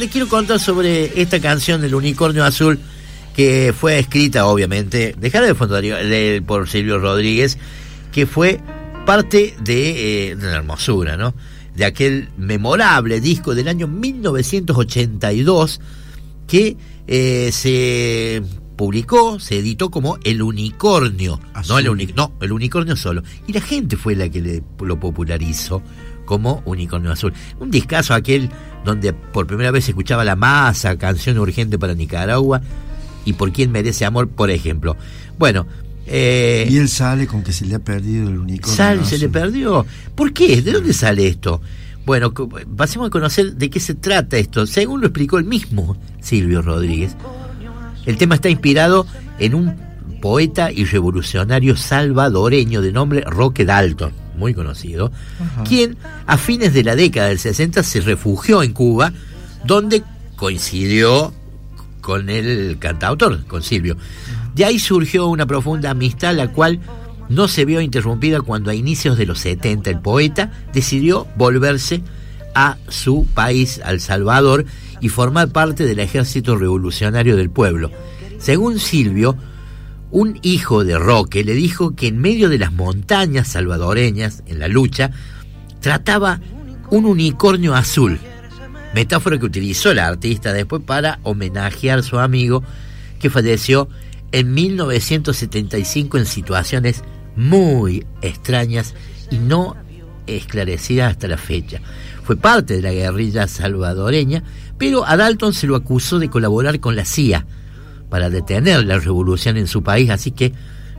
Les quiero contar sobre esta canción del unicornio azul que fue escrita, obviamente, de de fondo por Silvio Rodríguez, que fue parte de, eh, de, la hermosura, ¿no? De aquel memorable disco del año 1982 que eh, se publicó, se editó como El Unicornio, no el, no el Unicornio solo. Y la gente fue la que lo popularizó como Unicornio Azul. Un discazo aquel donde por primera vez se escuchaba la masa, canción urgente para Nicaragua y por quién merece amor, por ejemplo. Bueno. Eh, y él sale con que se le ha perdido el unicornio. Sale, se le perdió. ¿Por qué? ¿De dónde sale esto? Bueno, pasemos a conocer de qué se trata esto. Según lo explicó el mismo Silvio Rodríguez, el tema está inspirado en un poeta y revolucionario salvadoreño de nombre Roque Dalton muy conocido, quien a fines de la década del 60 se refugió en Cuba, donde coincidió con el cantautor, con Silvio. De ahí surgió una profunda amistad, la cual no se vio interrumpida cuando a inicios de los 70 el poeta decidió volverse a su país, al Salvador, y formar parte del ejército revolucionario del pueblo. Según Silvio, un hijo de Roque le dijo que en medio de las montañas salvadoreñas, en la lucha, trataba un unicornio azul, metáfora que utilizó el artista después para homenajear a su amigo que falleció en 1975 en situaciones muy extrañas y no esclarecidas hasta la fecha. Fue parte de la guerrilla salvadoreña, pero a Dalton se lo acusó de colaborar con la CIA, para detener la revolución en su país, así que,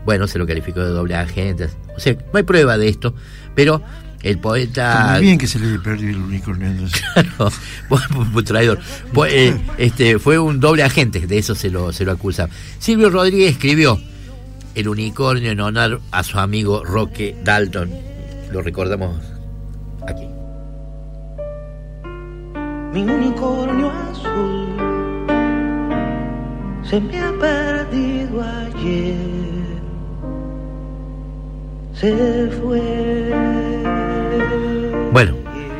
bueno, se lo calificó de doble agente. O sea, no hay prueba de esto, pero el poeta... muy bien que se le perdió el unicornio. claro, bueno, traidor. Eh, este, fue un doble agente, de eso se lo, se lo acusa. Silvio Rodríguez escribió El unicornio en honor a su amigo Roque Dalton. Lo recordamos aquí. Mi unicornio azul se me ha perdido ayer, se fue. Bueno,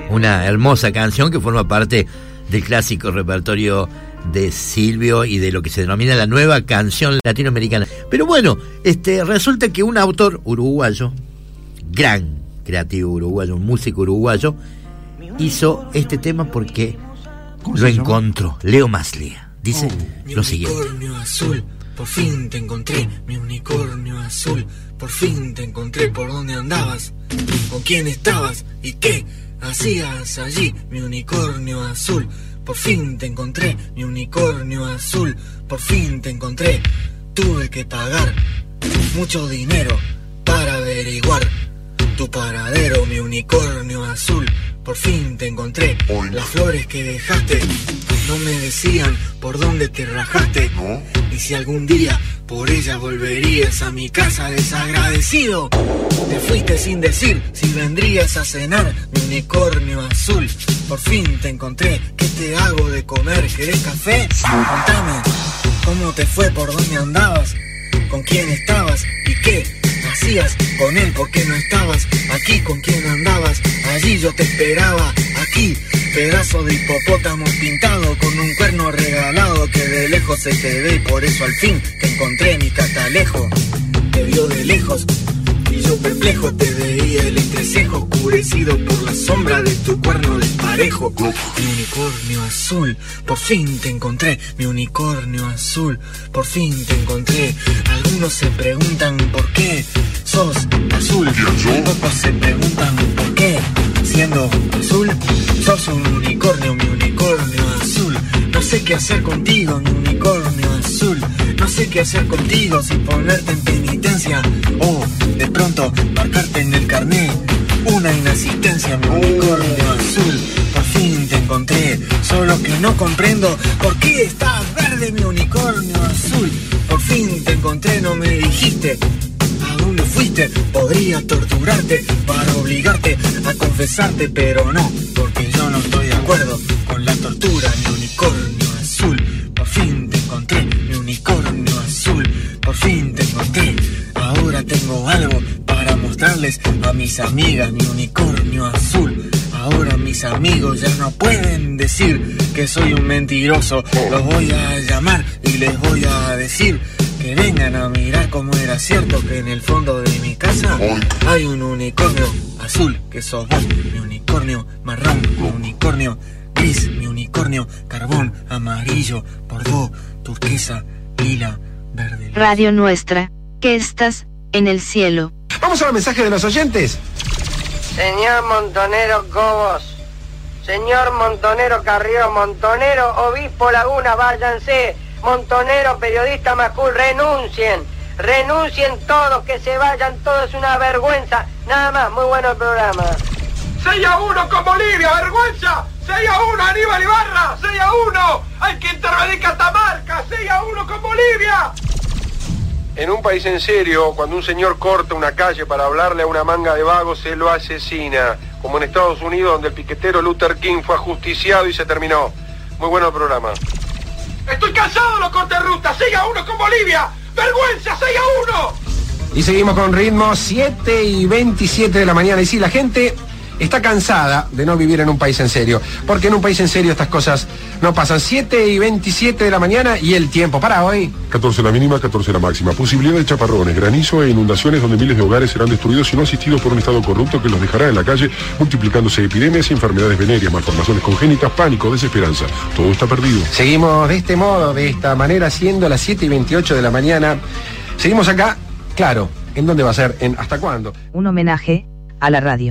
una hermosa canción que forma parte del clásico repertorio de Silvio y de lo que se denomina la nueva canción latinoamericana. Pero bueno, este resulta que un autor uruguayo, gran creativo uruguayo, un músico uruguayo, hizo este tema porque lo encontró, Leo Maslía. Dice oh, lo siguiente. Unicornio azul, por fin te encontré, mi unicornio azul, por fin te encontré por dónde andabas, con quién estabas y qué hacías allí, mi unicornio azul. Por fin te encontré, mi unicornio azul, por fin te encontré. Tuve que pagar mucho dinero para averiguar tu paradero, mi unicornio azul. Por fin te encontré. Las flores que dejaste no me decían por dónde te rajaste. Y si algún día por ella volverías a mi casa desagradecido. Te fuiste sin decir si vendrías a cenar mi unicornio azul. Por fin te encontré. ¿Qué te hago de comer? ¿Querés café? Contame. ¿Cómo te fue? ¿Por dónde andabas? ¿Con quién estabas? ¿Y qué? Hacías con él? ¿Por qué no estabas aquí? ¿Con quién andabas? Allí yo te esperaba, aquí. Pedazo de hipopótamo pintado con un cuerno regalado que de lejos se te ve y por eso al fin te encontré mi catalejo. Te vio de lejos y yo perplejo te veía el entrecejo oscurecido por la sombra de tu cuerno desparejo. Mi unicornio azul, por fin te encontré, mi unicornio azul, por fin te encontré. Algunos se preguntan por qué sos azul, otros se preguntan por qué, siendo azul, sos un unicornio, mi unicornio azul. No sé qué hacer contigo, mi unicornio qué hacer contigo sin ponerte en penitencia. O de pronto marcarte en el carnet una inasistencia, mi unicornio azul. Por fin te encontré, solo que no comprendo por qué estás verde, mi unicornio azul. Por fin te encontré, no me dijiste a dónde fuiste. Podría torturarte para obligarte a confesarte, pero no, porque yo no estoy de acuerdo con la tortura, mi unicornio azul. Por fin te encontré, mi unicornio. Por fin te encontré. Ahora tengo algo para mostrarles a mis amigas, mi unicornio azul. Ahora mis amigos ya no pueden decir que soy un mentiroso. Los voy a llamar y les voy a decir que vengan a mirar cómo era cierto que en el fondo de mi casa hay un unicornio azul que sos vos, mi unicornio marrón, mi unicornio gris, mi unicornio carbón, amarillo, bordeaux, turquesa, lila. Radio Nuestra, que estás en el cielo. Vamos a los mensajes de los oyentes. Señor Montonero Cobos, señor Montonero Carrió, Montonero Obispo Laguna, váyanse, Montonero Periodista Macul, renuncien, renuncien todos, que se vayan todos, es una vergüenza. Nada más, muy bueno el programa. 6 a 1 con Bolivia, vergüenza. 6 a 1 Aníbal Ibarra, 6 a 1. Hay que intervenir Catamarca, 6 a 1 con Bolivia. En un país en serio, cuando un señor corta una calle para hablarle a una manga de vagos, se lo asesina. Como en Estados Unidos, donde el piquetero Luther King fue ajusticiado y se terminó. Muy bueno el programa. Estoy cansado de los cortes de ruta, 6 a 1 con Bolivia. Vergüenza, 6 a 1. Y seguimos con ritmo 7 y 27 de la mañana. Y sí, la gente está cansada de no vivir en un país en serio. Porque en un país en serio estas cosas no pasan. 7 y 27 de la mañana y el tiempo para hoy. 14 la mínima, 14 la máxima. Posibilidad de chaparrones, granizo e inundaciones donde miles de hogares serán destruidos y no asistidos por un estado corrupto que los dejará en la calle, multiplicándose epidemias y enfermedades venéreas, malformaciones congénitas, pánico, desesperanza. Todo está perdido. Seguimos de este modo, de esta manera, siendo las 7 y 28 de la mañana. Seguimos acá, claro, ¿en dónde va a ser? ¿En hasta cuándo? Un homenaje a la radio.